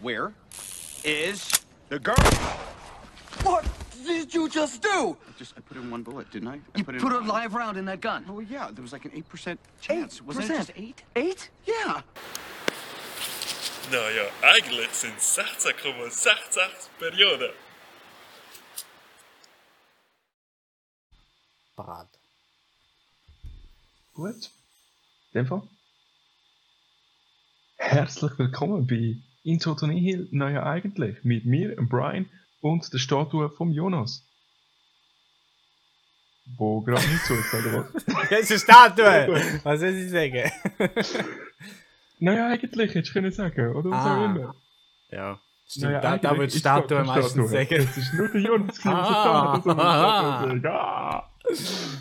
Where is the girl? What did you just do? I just I put in one bullet, didn't I? I You in put a live round in that gun. Oh yeah, there was like an eight percent chance. Wasn't it just eight? Eight? Yeah. Naja, eigentlich sind es 16,66 Perioden. Parat. Gut. In dem Fall. Herzlich willkommen bei Into Tony Hill, naja eigentlich, mit mir, dem Brian und der Statue vom Jonas. Wo gerade nicht oder was? Das ist eine Statue! Was soll ich sagen? naja eigentlich, hättest du können sagen, oder was Ah. auch immer. Ja, stimmt. Naja, da, da Statue meistens Statue. sagen. Es ist nur der Jonas, Ah. ah.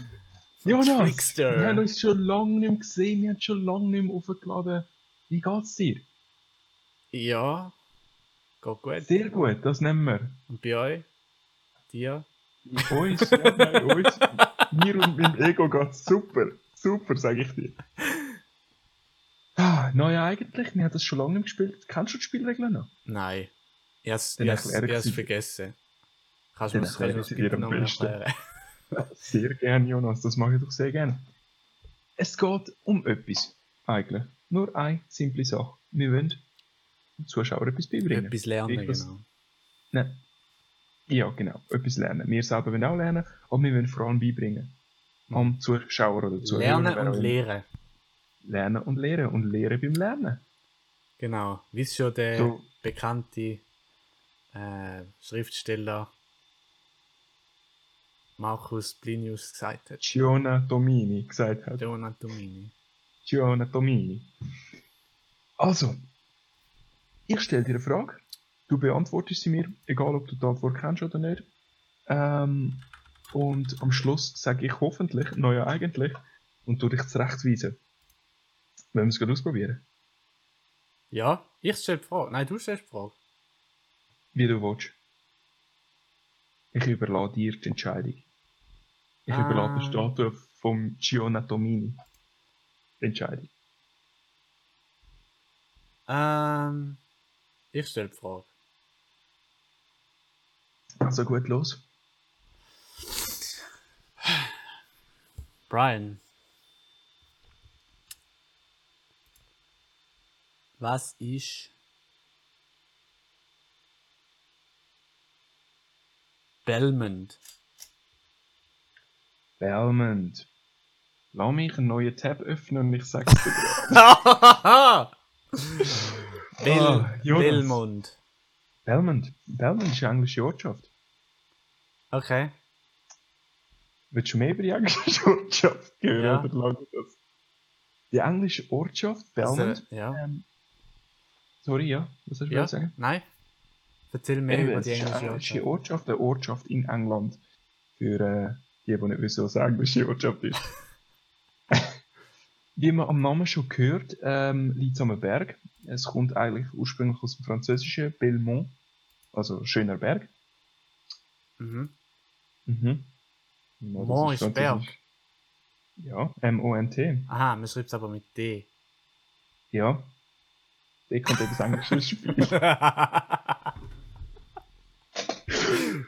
Jonas, Trickster. wir haben uns schon lange nicht mehr gesehen, wir haben schon lange nicht mehr aufgeladen. Wie geht's dir? Ja, geht gut. Sehr gut, das nehmen wir. Und bei euch? Dir? Uns, ja, nein, uns. Mir und meinem Ego geht's super. Super, sage ich dir. Ah, naja, eigentlich, wir haben das schon lange gespielt. Kennst du die Spielregeln noch? Nein. Ich hab's sie. vergessen. Kannst du mir das- kannst bitte besten. erklären? Sehr gern, Jonas, das mache ich doch sehr gern. Es geht um etwas, eigentlich. Nur eine simple Sache. Wir wollen den Zuschauern etwas beibringen. Etwas lernen, Etwas- genau. Nein. Ja, genau. Etwas lernen. Wir selber wollen auch lernen, aber wir wollen vor allem beibringen. Am Zuschauer oder Zuhörer. Lernen und lehren. Lernen und lehren. Und lehren beim Lernen. Genau. Wie es schon der So. bekannte äh, Schriftsteller Marcus Plinius gesagt hat. Giona Domini gesagt hat. Donat Domini. Giona Domini. Also, ich stelle dir eine Frage. Du beantwortest sie mir, egal ob du die Antwort kennst oder nicht. Ähm, und am Schluss sage ich hoffentlich, naja eigentlich, und du dich zurechtweisen. Wollen wir es gerade ausprobieren? Ja, ich stelle die Frage. Nein, du stellst die Frage. Wie du willst. Ich überlasse dir die Entscheidung. Ich Ah. überlasse die Statue vom Giona Domini. Die Entscheidung. Ähm, ich stelle die Frage. Also gut, los. Brian. Was ist Belmont? Belmont. Lass mich einen neuen Tab öffnen und ich sag's dir. Bel Ah, Jonas. Belmont. Belmont. Belmont ist eine englische Ortschaft. Okay. Willst du mehr über die englische Ortschaft hören Ja. oder lange das? Die englische Ortschaft Belmont. Also, ja. Ähm, sorry, ja. Was hast du ja. sagen? Nein. Erzähl mehr Eben, über die englische englische Ortschaft. Ortschaft, eine Ortschaft in England. Für äh, die, die nicht wissen, was eine englische Ortschaft ist. Wie man am Namen schon hört, ähm, liegt es am Berg. Es kommt eigentlich ursprünglich aus dem französischen Belmont, also schöner Berg. Mhm. Mhm. Ja, das Mont ist französisch. Ja, M-O-N-T. Aha, man schreibt es aber mit D. Ja. Der kommt etwas Englisches spielen.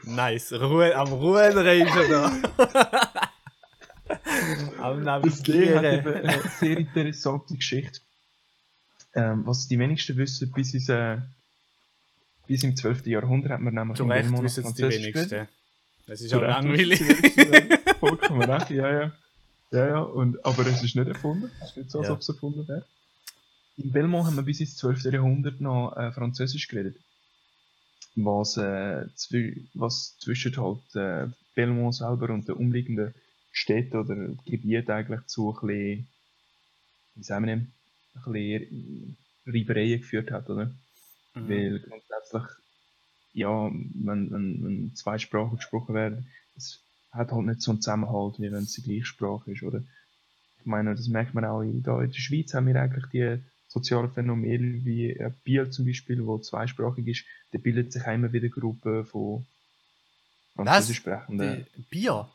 nice. Ruhe, am Ruhen ist er da. Am Das D hat Navigieren. eine sehr interessante Geschichte. Ähm, was die wenigsten wissen, bis, ins, äh, bis im 12. Jahrhundert hat man nämlich Zu in Recht wissen es die wenigsten. Das ist auch langweilig. Vollkommen recht, ja, ja. Ja, ja, und, aber es ist nicht erfunden. Es ist nicht so, als Ja. ob es erfunden wäre. In Belmont haben wir bis ins 12. Jahrhundert noch äh, Französisch geredet. Was, äh, zwi was zwischen halt äh, Belmont selber und den umliegenden Städten oder Gebieten eigentlich zu ein bisschen, wie sagen wir ein bisschen Reibereien geführt hat, oder? Mhm. Weil grundsätzlich, ja, wenn, wenn, wenn zwei Sprachen gesprochen werden, es hat halt nicht so einen Zusammenhalt, wie wenn es die gleiche Sprache ist, oder? Ich meine, das merkt man auch in, da in der Schweiz haben wir eigentlich die sozialen Phänomene wie äh, Biel zum Beispiel, wo zweisprachig ist, da bildet sich immer wieder Gruppen von? Französisch sprechenden Bier?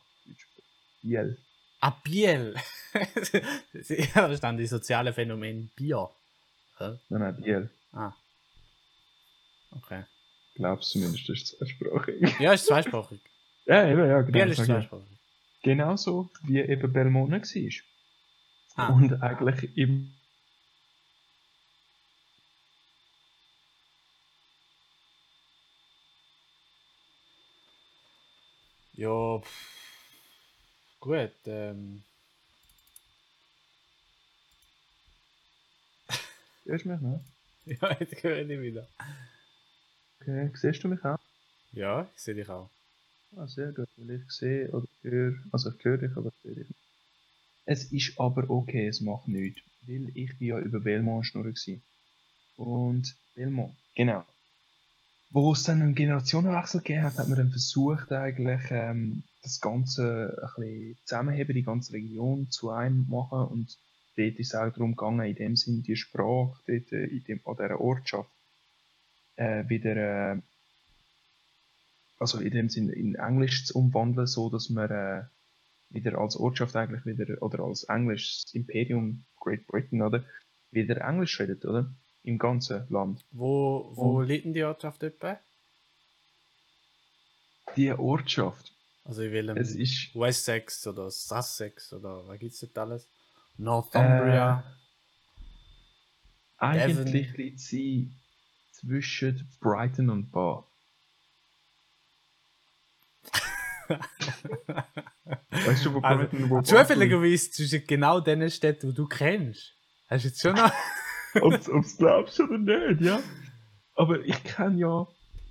Biel. Ah, Biel. ich habe verstanden, die sozialen Phänomene Bier. Hä? Nein, nein, Biel. Ah. Okay. Glaubst zumindest, das ist zweisprachig. Ja, ist zweisprachig. ja, eben, ja, genau. Biel ist zweisprachig. Genauso wie eben Belmont nicht war. Ah. Und eigentlich im Ja, pff. Gut. Ähm, Hörst du mich noch? ja, jetzt höre ich dich wieder. Okay, siehst du mich auch? Ja, ich sehe dich auch. Ah, sehr gut, weil ich sehe oder höre, also ich höre dich, aber ich sehe dich nicht. Es ist aber okay, es macht nichts, weil ich bin ja über Belmont schnurren gsi. Und Belmont, genau. Wo es dann einen Generationenwechsel gegeben hat, hat man dann versucht eigentlich ähm, das Ganze ein bisschen zusammenheben, die ganze Region zu einem machen und dort ist es auch darum gegangen, in dem Sinn die Sprache dort äh, in dem, an dieser Ortschaft äh, wieder äh, also in dem Sinn in Englisch zu umwandeln, so dass man äh, wieder als Ortschaft eigentlich wieder oder als englisches Imperium Great Britain oder wieder Englisch redet, oder? Im ganzen Land. Wo, wo Und- liegt denn die Ortschaft etwa? Die Ortschaft, Also in welchem es ist Wessex oder Sussex oder was gibt's dort alles? Northumbria. eigentlich Devon. liegt sie zwischen Brighton und Bath. weißt du, wo Also, Brighton und wo Zufälligerweise zwischen genau den Städten, die du kennst. Hast du jetzt schon noch. Ob es glaubst oder nicht, ja. Aber ich kenne ja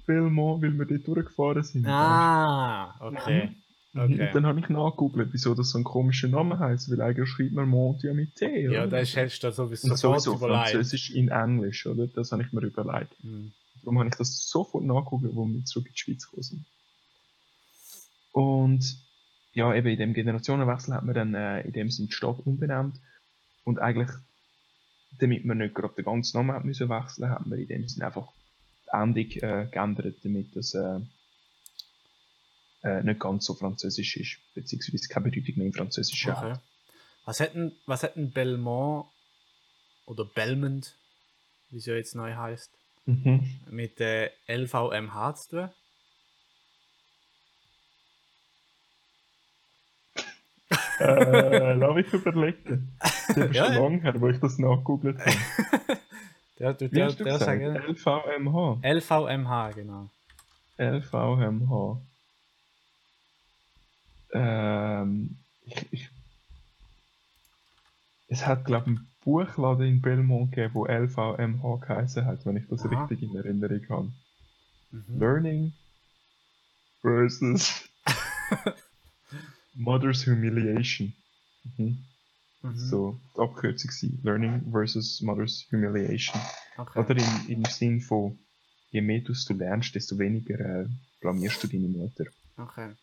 Belmont, weil wir dort durchgefahren sind. ah, okay. Mhm. okay. Und dann habe ich nachgegoogelt, wieso das so ein komischer Name heißt, weil eigentlich schreibt man Mont ja mit T, oder? Ja, das hältst du sowieso Und sowieso überlegt. Französisch in Englisch, oder? Das habe ich mir überlegt. Hm. Darum habe ich das sofort nachgegoogelt, wo wir zurück in die Schweiz gekommen sind. Und ja, eben in dem Generationenwechsel hat man dann äh, in dem Sinn die Stadt umbenannt. Und eigentlich, damit man nicht gerade den ganzen Namen hat müssen wechseln, hat man in dem Sinn einfach Endung äh, geändert, damit das äh, äh, nicht ganz so französisch ist, beziehungsweise keine Bedeutung mehr im Französischen Okay. hat. Was hätten, was hätten Belmont oder Belmont, wie es ja jetzt neu heißt, Mhm. mit äh, LVMH zu tun? äh, lass mich überlegen. Das ist Ja, schon lange her, wo ich das nachgegoogelt habe. Der, der, der, der sagen, LVMH. LVMH, genau. LVMH. Ähm, ich, ich, es hat, glaube ich, einen Buchladen in Belmont gegeben, wo LVMH geheißen hat, wenn ich das Aha. richtig in Erinnerung habe. Mhm. Learning versus Mother's Humiliation. Mhm. Mhm. So, die Abkürzung war Learning versus Mother's Humiliation. Okay. Oder im, im Sinn von, je mehr du lernst, desto weniger äh, blamierst du deine Mutter. okay.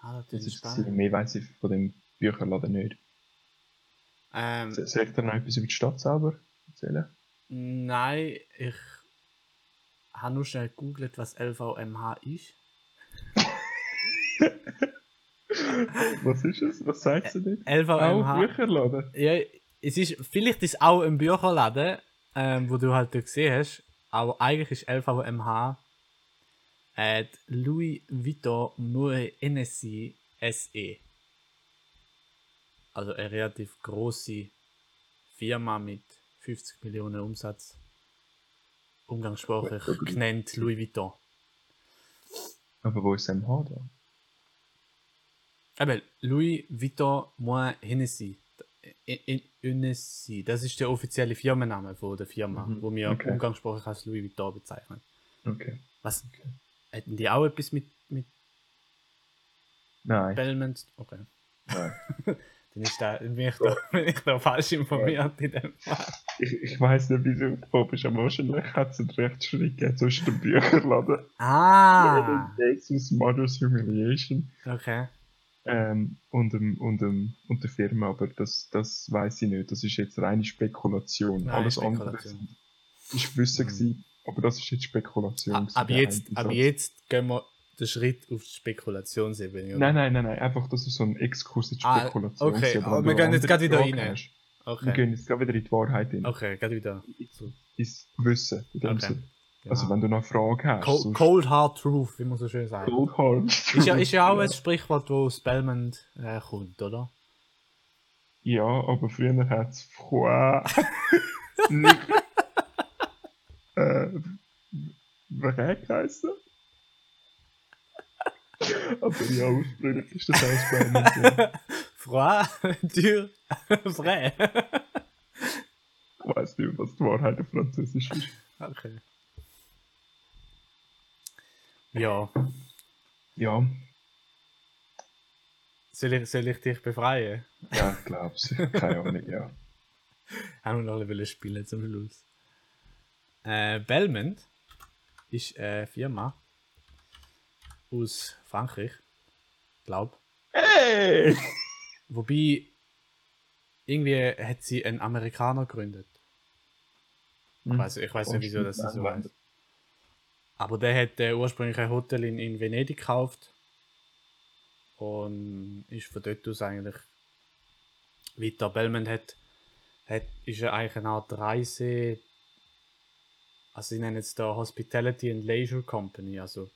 Ah, das ist spannend. mehr weiß ich von dem Bücherladen nicht. Ähm, So- Soll ich dir noch etwas über die Stadt selber erzählen? nein, ich habe nur schnell gegoogelt, was LVMH ist. Was ist es? Was sagt sie denn? Auch LVMH. Bücherladen? Ja, es ist, vielleicht ist es auch ein Bücherladen, ähm, wo du halt gesehen hast, aber eigentlich ist LVMH äh, Louis Vuitton Moet Hennessy SE. Also eine relativ große Firma mit 50 Millionen Umsatz. Umgangssprachlich genannt Louis Vuitton. Aber wo ist MH da? Aber Louis Vuitton Moet Hennessy. Hennessy, das ist der offizielle Firmenname von der Firma, Mhm, wo wir okay. umgangssprachlich als Louis Vuitton bezeichnen. Okay. Was? Hätten die auch etwas mit, mit Nein. Belmont? Okay. Nein. Dann ist da, bin, ich da, bin ich da falsch informiert in dem Fall. Ich, ich weiss nicht, wie du aufgehoben bist, aber wahrscheinlich hat es einen Rechtsschritt gegeben zwischen dem Bücherladen Ah! versus Mother's Humiliation Okay. Ähm, und, dem, und, dem, und der Firma, aber das, das weiß ich nicht. Das ist jetzt reine Spekulation. Nein, Alles Spekulation. andere ist Wissen gewesen, aber das ist jetzt Spekulation. Gewesen, ab, jetzt, ab jetzt gehen wir den Schritt auf die Spekulationsebene. oder? Nein, nein, nein, nein, einfach, das ist so ein Exkurs in die Ah, Spekulation. okay, aber wir gehen jetzt gerade wieder rein. hast, Wir Okay. gehen jetzt gerade wieder in die Wahrheit hin. Okay, geht wieder. Ins Wissen. In Okay. Genau. Also wenn du noch Fragen hast. Cold, Cold Hard Truth, wie man so schön sagt. Cold Hard. Ist ja, ist ja auch ein Sprichwort, wo aus Belmont äh, kommt, oder? Ja, aber früher hat es nicht. äh, Wreck geheißen. aber ja, ursprünglich ist das aus Belmont. Ja. Froid, dur, vrai. Ich weiß nicht, was die Wahrheit auf Französisch ist. Okay. Ja, Ja, soll ich, soll ich dich befreien? ja, ich glaub's. Keine Ahnung, ja. Haben wir noch ein bisschen spielen zum Schluss. Äh, Belmont ist eine Firma aus Frankreich, glaub. Hey! Wobei irgendwie hat sie einen Amerikaner gegründet. Ich weiß, ich weiß nicht, wieso das so heißt. Aber der hat äh, ursprünglich ein Hotel in, in Venedig gekauft und ist von dort aus eigentlich weiter. Belmont hat, hat ist eigentlich eine Art Reise, also sie nennen es da Hospitality and Leisure Company, also Reise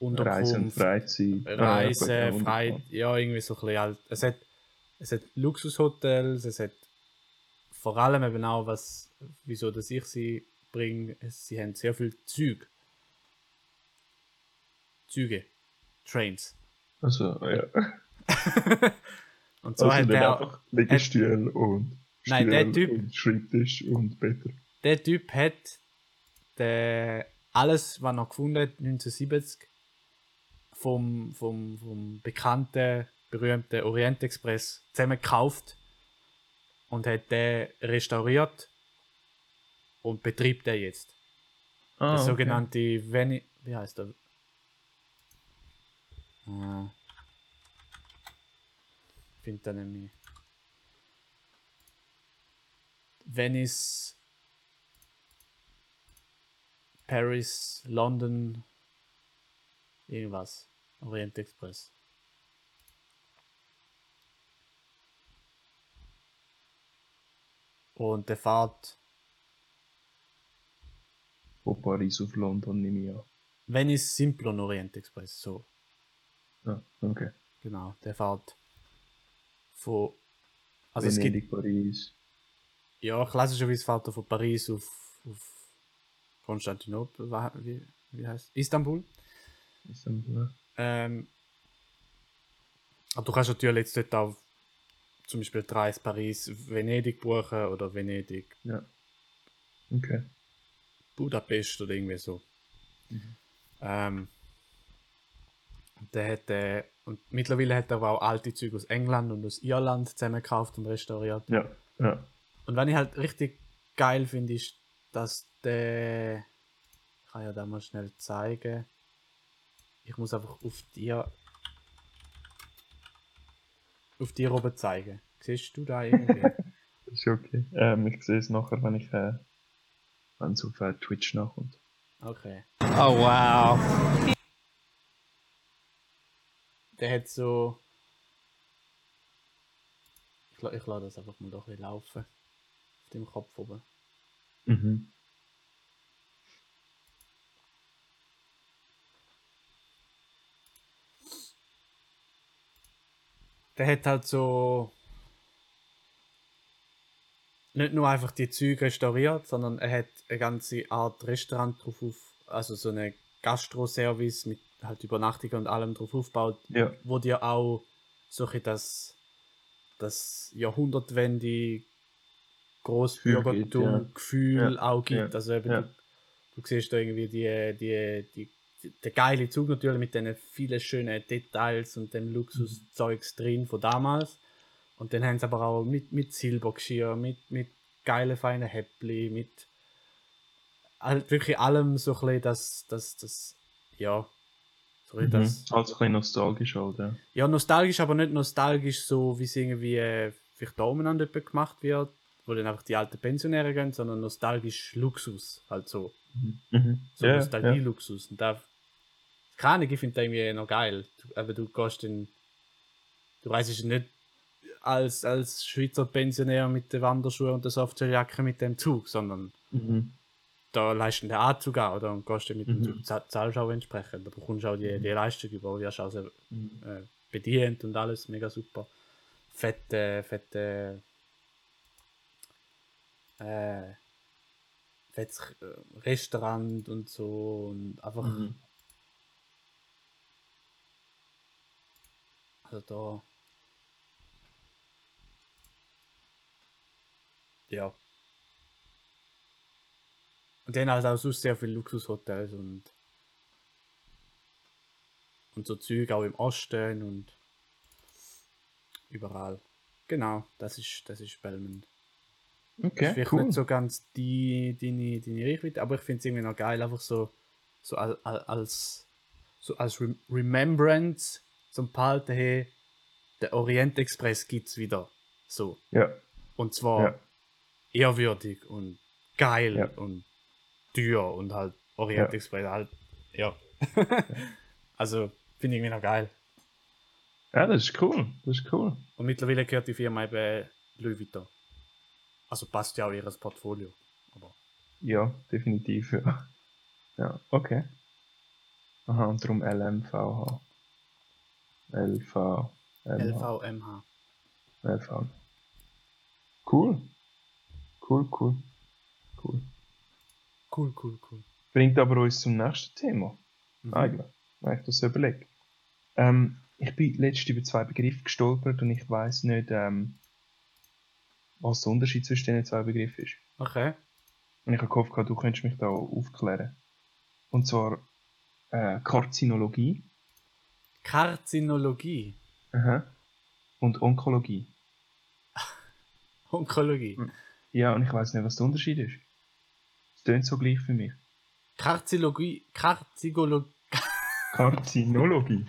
und Unterkunft, Freizeit. Reise, Ah, ja, gut, frei, wunderbar. ja, irgendwie so ein bisschen halt. Es hat, es hat Luxushotels, es hat vor allem eben auch was, wieso dass ich sie bringe, es- sie haben sehr viel Züge. Züge. Trains. Also, ja. Und so Also hat er einfach und Nein, der Typ- und Schreibtisch und Better. der Typ hat der, alles, was er gefunden hat, 1970, vom, vom, vom bekannten, berühmten Orient Express zusammen gekauft und hat den restauriert und betreibt den jetzt. Ah, der okay. sogenannte Veni wie heißt der? Ah. Ich finde den nämlich. Venice, Paris, London, irgendwas. Orient Express. Und der fährt Von Paris auf London nehme ich an. Venice Simplon Orient Express, so. Ah, okay. Genau, der fährt von. Also es gibt, Venedig, Paris. ja, klassischerweise fährt er von Paris auf, auf Konstantinopel, wie, wie heißt Istanbul. Istanbul. Ähm, aber du kannst natürlich jetzt dort auch zum Beispiel die Reise Paris, Venedig buchen oder Venedig, Ja. Okay. Budapest oder irgendwie so. Ähm, und der hat, äh, und mittlerweile hat er aber auch alte Züge aus England und aus Irland zusammengekauft und restauriert. Ja. Ja. Und was ich halt richtig geil finde, ist, dass der. Ich kann ja da mal schnell zeigen. Ich muss einfach auf dir. Auf dir oben zeigen. Siehst du da irgendwie? Ist okay. Ähm, ich sehe es nachher, wenn ich äh, wenn es auf äh, Twitch nachkommt. Okay. Oh wow. Der hat so. Ich, la- ich lasse das einfach mal doch ein laufen. Auf dem Kopf oben. Mhm. der hat halt so nicht nur einfach die Züge restauriert, sondern er hat eine ganze Art Restaurant drauf auf, also so eine Gastroservice mit halt Übernachtungen und allem drauf aufgebaut, Ja. wo dir auch solche das das Jahrhundertwende Großbürgertum Gefühl gibt, ja. Gefühl Ja, auch gibt. Also eben du, du siehst da irgendwie die, die, die, die, der geile Zug natürlich mit den vielen schönen Details und dem Luxuszeugs drin von damals. Und dann haben sie aber auch mit, mit Silbergeschirr, mit, mit geile feinen Häppli, mit halt wirklich allem so ein bisschen das, das, das, ja, so Mhm. das, Also ein bisschen nostalgisch halt, ja. ja, nostalgisch, aber nicht nostalgisch so, wie es irgendwie äh, vielleicht da umeinander gemacht wird, wo dann einfach die alten Pensionäre gehen, sondern nostalgisch Luxus, halt so. Mhm. So ja, ja. Nostalgie-Luxus. Und da, keine ich finde das irgendwie noch geil. Aber du gehst in, du reist nicht als, als Schweizer Pensionär mit den Wanderschuhen und der Softwarejacke mit dem Zug, sondern Mhm. da leisten den Anzug an oder und gehst du mit dem Mhm. Zug, zahl- zahlst auch entsprechend. Da bekommst du auch die, die Leistung über, wirst auch sehr, äh, bedient und alles, mega super. Fette, fette, äh, fettes Restaurant und so und einfach. Mhm. Also da. Ja. Und dann halt auch sonst sehr viele Luxushotels und. Und so Züge auch im Osten und. Überall. Genau, das ist, das ist Belmont. Okay, vielleicht cool. nicht so ganz die, deine, deine Reichweite, aber ich finde es irgendwie noch geil, einfach so, so al- al- als, so als Rem Remembrance zum Behalten, hey, der Orient Express gibt es wieder. So. Ja, Und zwar ja. Ehrwürdig und geil Ja. und teuer und halt Orient Ja. Express halt, ja. also, finde ich irgendwie noch geil. Ja, das ist cool. Das ist cool. Und mittlerweile gehört die Firma eben Louis Vuitton. Also passt ja auch in ihr Portfolio. Aber Ja, definitiv, ja. Ja, okay. Aha, und darum LMVH. LV. LV. LVMH. LV. Cool. Cool, cool. Cool. Cool, cool, cool. Bringt aber uns zum nächsten Thema. Mhm. Eigentlich. Wenn ich das so überlege. Ähm, ich bin letztens über zwei Begriffe gestolpert und ich weiß nicht, ähm, was der Unterschied zwischen diesen zwei Begriffen ist. Okay. Und ich habe gehofft, du könntest mich da aufklären. Und zwar äh, Karzinologie Karzinologie. aha, und Onkologie. Onkologie. Ja, und ich weiß nicht, was der Unterschied ist. Es tönt so gleich für mich. Karzinologie. Karzigolo Karzinologie?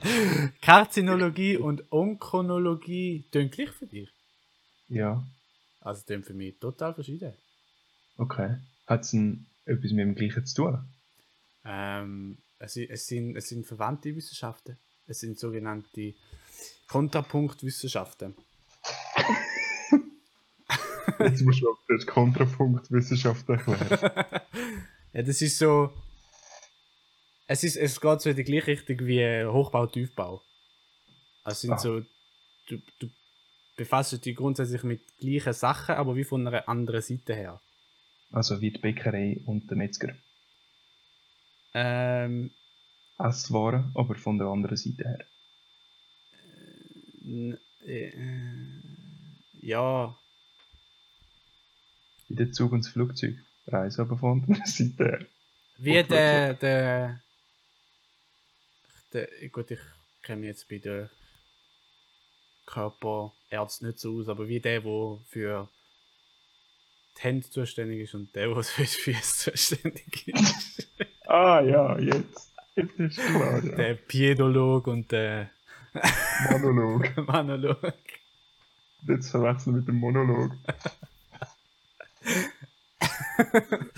Karzinologie und Onkonologie tönt gleich für dich. ja, Also tönt für mich total verschieden. okay. Hat es etwas mit dem Gleichen zu tun? Ähm, es, es, sind, es sind verwandte Wissenschaften. Es sind sogenannte Kontrapunktwissenschaften. Jetzt musst du aber den Kontrapunkt Wissenschaft erklären. Ja, das ist so. Es, ist, es geht so in die gleiche Richtung wie Hochbau, Tiefbau. Also es sind Ah. so. Du, du befasst dich grundsätzlich mit gleichen Sachen, aber wie von einer anderen Seite her. also wie die Bäckerei und der Metzger. Ähm, Esswaren, aber von der anderen Seite her. n- äh, ja, Wie der Zug und das Flugzeug. Reise aber von der anderen Seite her. wie der, der, der. Gut, ich kenne mich jetzt bei den Körperärzten nicht so aus, aber wie der, der für die Hände zuständig ist und der, der für die Füße zuständig ist. Ah ja, jetzt. Jetzt ist klar, ja. der Piedolog und der Monolog. Manolog. Jetzt verwechseln mit dem Monolog.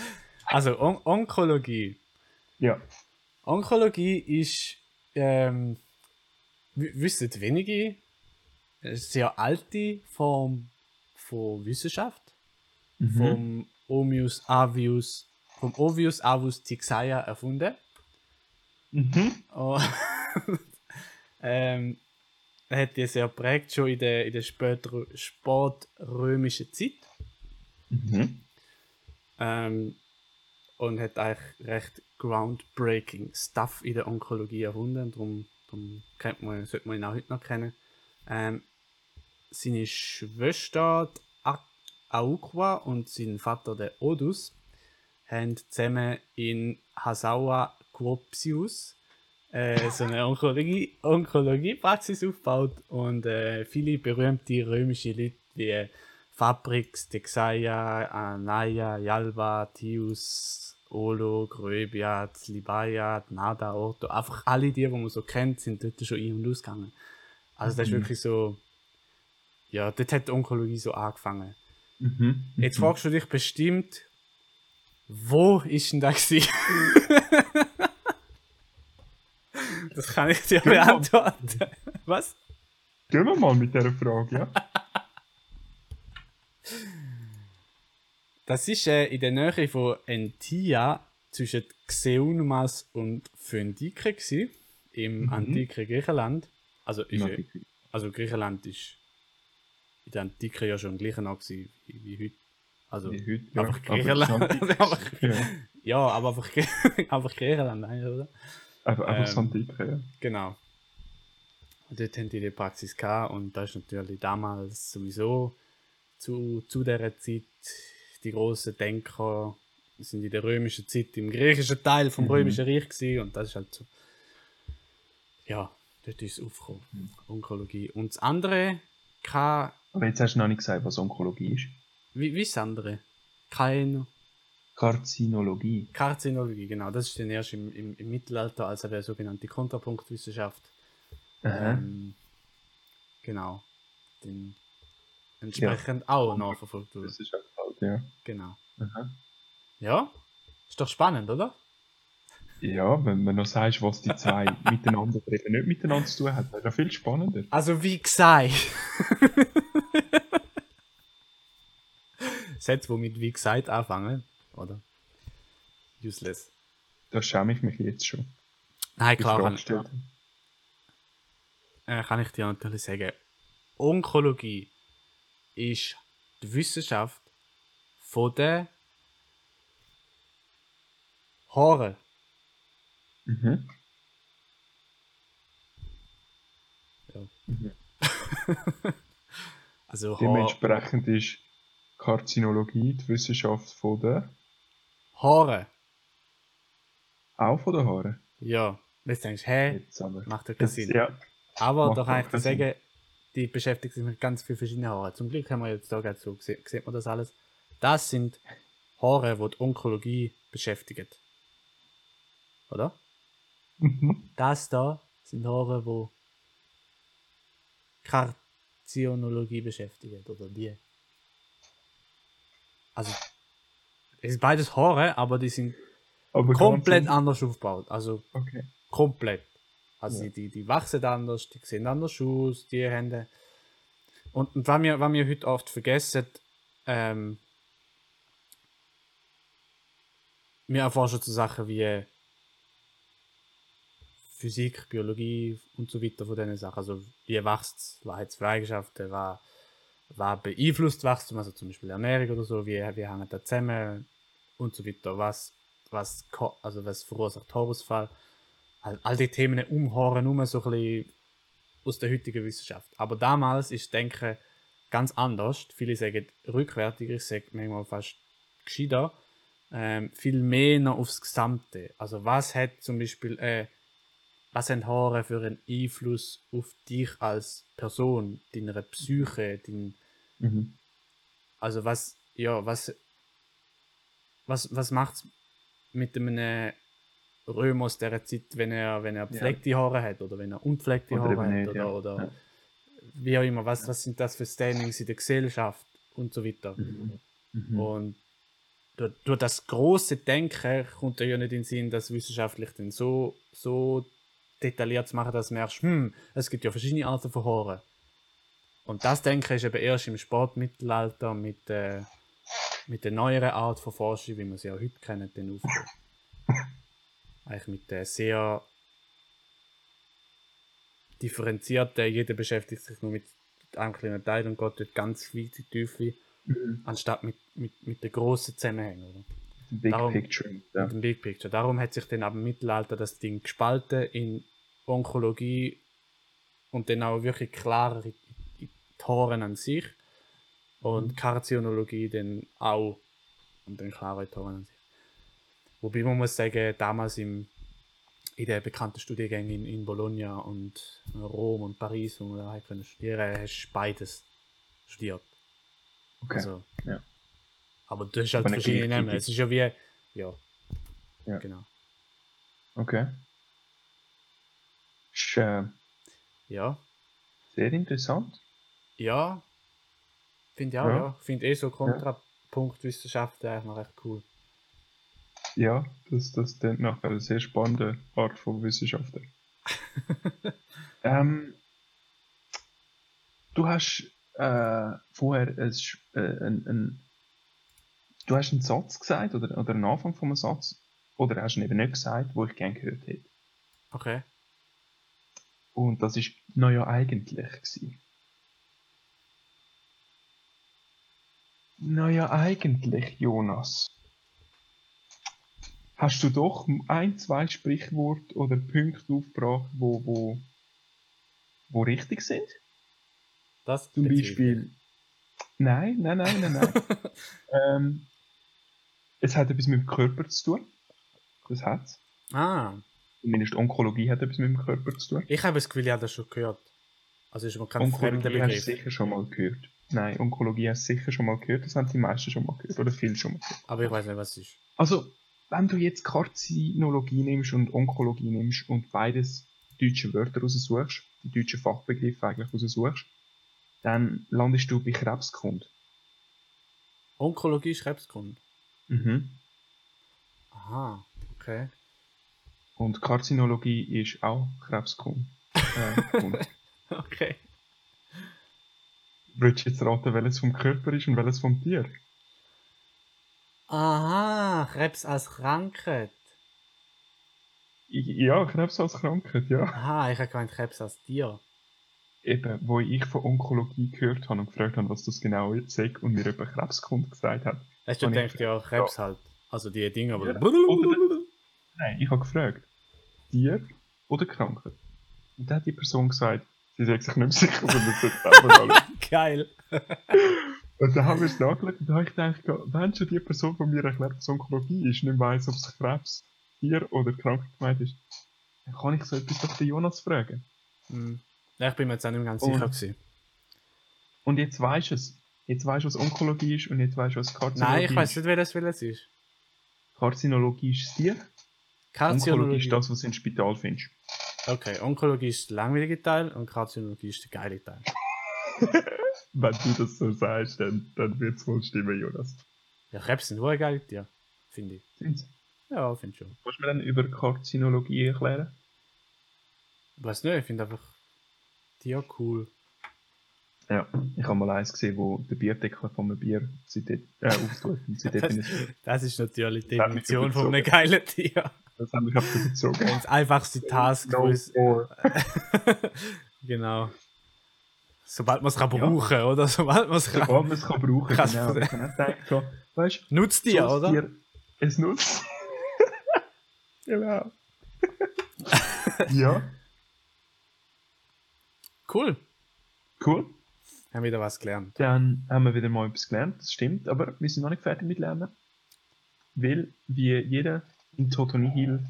Also, On Onkologie. Ja. Onkologie ist, ähm, wissen wenige, eine sehr alte Form von Wissenschaft. Mhm. Vom Omius Avius, vom Ovius Avus Tixaya erfunden. Mhm. Ähm, er hat die sehr prägt schon in der, in der spätrömischen Zeit. Mhm. Ähm, und hat eigentlich recht groundbreaking Stuff in der Onkologie erfunden. Darum, darum kennt man, sollte man ihn auch heute noch kennen. Ähm, seine Schwester Aukwa und sein Vater der Odus haben zusammen in Hasawa Quopsius äh, so eine Onkologie, Onkologie-Praxis aufgebaut und äh, viele berühmte römische Leute wie Fabrix, Texaia, Anaya, Yalba, Tius, Olo, Gröbiat, Libaya, Nada, Orto, einfach alle die, die man so kennt, sind dort schon ein- und ausgegangen. Also das ist wirklich so, ja, dort hat die Onkologie so angefangen. Mhm. Jetzt fragst du dich bestimmt, wo ist denn das das kann ich dir beantworten. Was? Gehen wir mal mit dieser Frage, ja? Das ist äh, in der Nähe von Entia zwischen Xeumas und Phönike gsi im Mhm. antiken Griechenland. Also, ist, Ja, also Griechenland ist in der Antike ja schon gleich noch gsi wie, wie heute. Also Wie heute, ja. einfach Aber Griechenland. Einfach, Ja, ja, aber einfach, einfach Griechenland eigentlich, oder? einfach, einfach Ähm, Santike, ja. Genau. Und dort haben die die Praxis gehabt und da ist natürlich damals sowieso zu, zu dieser Zeit die grossen Denker sind in der römischen Zeit im griechischen Teil vom Mhm. römischen Reich gewesen und das ist halt so ja, dort ist es aufgekommen, Mhm. Onkologie. Und das andere, kein, Aber jetzt hast du noch nicht gesagt, was Onkologie ist. wie, wie ist das andere? Keine Karzinologie. Karzinologie, genau, das ist dann erst im, im, im Mittelalter als eine sogenannte Kontrapunktwissenschaft ähm, genau, den entsprechend auch nachverfolgt wurde. Das ist auch halt, ja. Genau. Aha. Ja, ist doch spannend, oder? Ja, wenn man noch sagst, was die zwei miteinander oder eben nicht miteinander zu tun haben, wäre das viel spannender. Also wie gesagt. Sätze, die mit wie gesagt anfangen, oder? Useless. Da schäme ich mich jetzt schon. Nein, klar, kann, gestellt. äh, kann ich dir natürlich sagen. Onkologie ist die Wissenschaft von den Haaren. Mhm. Also Haar, Dementsprechend ist Karzinologie die Wissenschaft von der, Haare. auch von den Haaren. Ja. Jetzt denkst du, hä, macht ja keinen Sinn. ja, Aber da kann ich dir sagen, die beschäftigt sich mit ganz vielen verschiedenen Haaren. Zum Glück haben wir jetzt da gerade so, sieht man das alles. Das sind Haare, die die Onkologie beschäftigen. Oder? Mhm. Das da sind Haare, die Karzionologie beschäftigen. Oder wie? Also, es sind beides Haare, aber die sind aber komplett anders aufgebaut. Also, Okay. Komplett. Also Ja. die, die, die wachsen anders, die sehen anders aus, die Hände. Und, und was, wir, was wir heute oft vergessen, ähm, wir erforschen so Sachen wie Physik, Biologie und so weiter von diesen Sachen. Also wie wächst es, was hat es für Eigenschaften, was, beeinflusst Wachstum, also zum Beispiel Ernährung oder so, wie, wie hängen da zusammen und so weiter. Was, was, also was verursacht Haarausfall all, all die Themen umhören, nur so ein bisschen aus der heutigen Wissenschaft. Aber damals ist Denken ganz anders. Viele sagen rückwärtiger, ich sage manchmal fast gescheiter. Ähm, viel mehr noch aufs Gesamte. Also was hat zum Beispiel, äh, was haben Haare für einen Einfluss auf dich als Person, deine Psyche, dein, Mhm. also was, ja, was, was, was macht's mit einem Römer aus dieser Zeit, wenn er, wenn er pflegte Haare hat oder wenn er unpflegte Oder Haare hat oder, ja. oder Ja. wie auch immer, was, was sind das für Standings in der Gesellschaft und so weiter. Mhm. Und durch, durch das große Denken kommt ja nicht in den Sinn, das wissenschaftlich dann so, so detailliert zu machen, dass du merkst, hm, es gibt ja verschiedene Arten von Haaren. Und das Denken ist eben erst im Sportmittelalter mit, äh, mit der neueren Art von Forschung, wie wir sie auch heute kennen, dann aufgekommen. Eigentlich mit der sehr differenzierten, jeder beschäftigt sich nur mit einem kleinen Teil und geht dort ganz in die Tiefe, Mhm. anstatt mit, mit, mit den grossen Zusammenhängen. Oder? Big Darum- Picture. Ja. mit dem Big Picture. Darum hat sich dann ab dem Mittelalter das Ding gespalten in Onkologie und dann auch wirklich klarer in, in die Horen an sich und Karzinologie dann auch und dann klarer in die Horen an sich. Wobei man muss sagen, damals im, in den bekannten Studiengängen in, in Bologna und Rom und Paris, wo wir da studieren, hast du beides studiert. Okay. Also, ja. Aber du hast halt Aber nicht verschiedene Namen. Es ist ja wie, ja, Ja. genau. Okay. Ist äh, Ja, sehr interessant. ja. Finde ich auch, Ja. ja. Finde eh so Kontrapunktwissenschaften eigentlich noch recht cool. Ja, das, das klingt nach einer sehr spannenden Art von Wissenschaften. ähm, du hast äh, vorher ein, Sch- äh, ein, ein, du hast einen Satz gesagt oder, oder einen Anfang von einem Satz oder hast ihn eben nicht gesagt, wo ich gerne gehört hätte. Okay. Und das ist naja eigentlich gewesen. Naja eigentlich, Jonas. Hast du doch ein, zwei Sprichworte oder Punkte aufgebracht, wo, wo, wo richtig sind? Das Zum. Beispiel. Nein, nein, nein, nein, nein. ähm, es hat etwas mit dem Körper zu tun. Das hat's. Ah, Zumindest Onkologie hat etwas mit dem Körper zu tun. ich habe das Gefühl, ich habe das schon gehört. Also ist mir kein Onkologie hast du sicher schon mal gehört. Nein, Onkologie hast du sicher schon mal gehört. Das haben die meisten schon mal gehört. Oder viele schon mal gehört. Aber ich weiß nicht, was es ist. Also, wenn du jetzt Karzinologie nimmst und Onkologie nimmst und beides deutsche Wörter raussuchst, die deutschen Fachbegriffe eigentlich raussuchst, dann landest du bei Krebskund. Onkologie ist Krebskund. Mhm. Aha, okay. Und Karzinologie ist auch Krebskund. Äh. Okay. Willst du jetzt raten, welches vom Körper ist und welches vom Tier? Aha, Krebs als Krankheit. Ja, Krebs als Krankheit, ja. Aha, ich habe gemeint Krebs als Tier. Eben, wo ich von Onkologie gehört habe und gefragt habe, was das genau ist und mir jemand Krebskund gesagt hat. Hast du gedacht, ja, Krebs halt. Also die Dinge, aber. Ja. Oder- Nein, ich habe gefragt, Tier oder Krankheit? Und dann hat die Person gesagt, sie sagt sich nicht mehr sicher, sondern das selber anschauen. Geil. Und dann haben wir es nachgeschaut und da habe ich gedacht, wenn schon die Person von mir erklärt, was Onkologie ist, nicht weiss, ob es Krebs, Tier oder Krankheit gemeint ist, dann kann ich so etwas doch den Jonas fragen. Hm. Ja, ich bin mir jetzt auch nicht ganz Und- sicher gewesen. Und jetzt weisst du es. Jetzt weisst du, was Onkologie ist und jetzt weisst du, was Karzinologie Nein, ich weiß ist. nicht, wer das will es ist. Karzinologie ist das Tier, Onkologie ist das, was du im Spital findest. Okay, Onkologie ist der langweilige Teil und Karziologie ist der geile Teil. Wenn du das so sagst, dann, dann wird es wohl stimmen, Jonas. Ja, Krebs sind wohl geile Tiere, finde ich. Sind's? Ja, finde ich schon. Kannst du mir dann über Karzinologie erklären? Ich weiß nicht, ich finde einfach Tiere cool. Ja, ich habe mal eins gesehen, wo der Bierdeckel von einem Bier seitdem, äh, auftut. Ich, Das ist natürlich die Das Definition von einem geilen Tier. das auf den bezogen. Das einfachste Task No genau. Sobald man es kann brauchen, oder? Sobald man es kann. Sobald man es kann brauchen Krass. genau. Ich gedacht, so, weißt so ein oder? Tier, es nutzt. genau. ja, Cool. cool. Haben wieder was gelernt. Dann haben wir wieder mal etwas gelernt, das stimmt, aber wir sind noch nicht fertig mit Lernen. Weil, wie jeder in Totoni Hill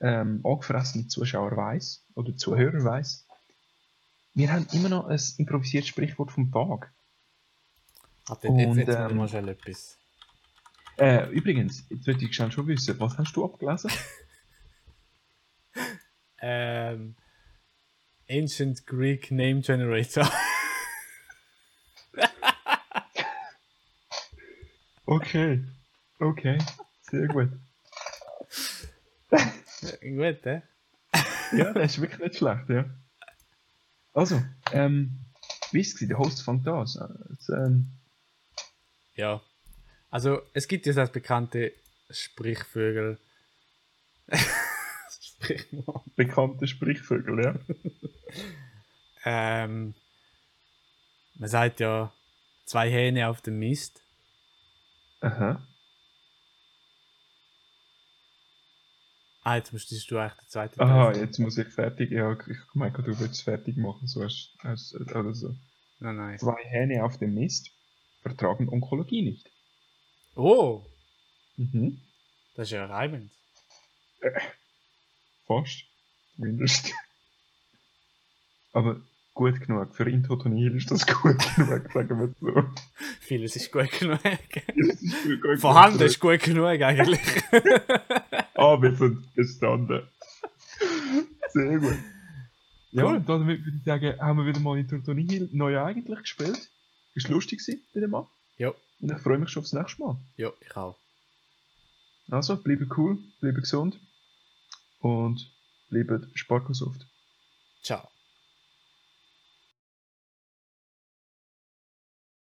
ähm, angefressene Zuschauer weiß oder Zuhörer weiß, wir haben immer noch ein improvisiertes Sprichwort vom Tag. Warte, jetzt, jetzt, Und, jetzt ähm, mal schnell etwas. Äh, übrigens, jetzt würde ich schon schon wissen, was hast du abgelesen? Ähm, Ancient Greek Name Generator. Okay, okay, sehr gut. Gut, hä? Ja, das ist wirklich nicht schlecht, ja. Also, ähm, wie ist es? Der Host fängt an. Also, es, ähm, Ja. Also, es gibt ja das bekannte Sprichvögel. Sprichwort. bekannte Sprichvögel, ja. Ähm, man sagt ja, zwei Hähne auf dem Mist. Aha. Ah, jetzt müsstest du eigentlich den zweiten Aha, Teil- jetzt muss ich fertig. Ja, ich meine, du willst es fertig machen. So hast, hast, oder so. Nein, nein. Zwei Hähne auf dem Mist vertragen Onkologie nicht. Oh, Mhm. das ist ja reibend. Fast. Mindestens. Aber gut genug. Für Intotonil ist das gut genug, sagen wir so. Vieles ist gut genug. Das ist gut genug. Vorhanden ist gut genug eigentlich. Ah, wir sind bestanden. Sehr gut. Ja, Cool. und damit würde ich sagen, haben wir wieder mal in Tortonil neu eigentlich gespielt. Ist lustig gewesen, wieder mal. jo, Und ich freue mich schon aufs nächste Mal. jo, ich auch. Also, bleibe cool, bleibe gesund und bleibe Sparkosoft. Ciao.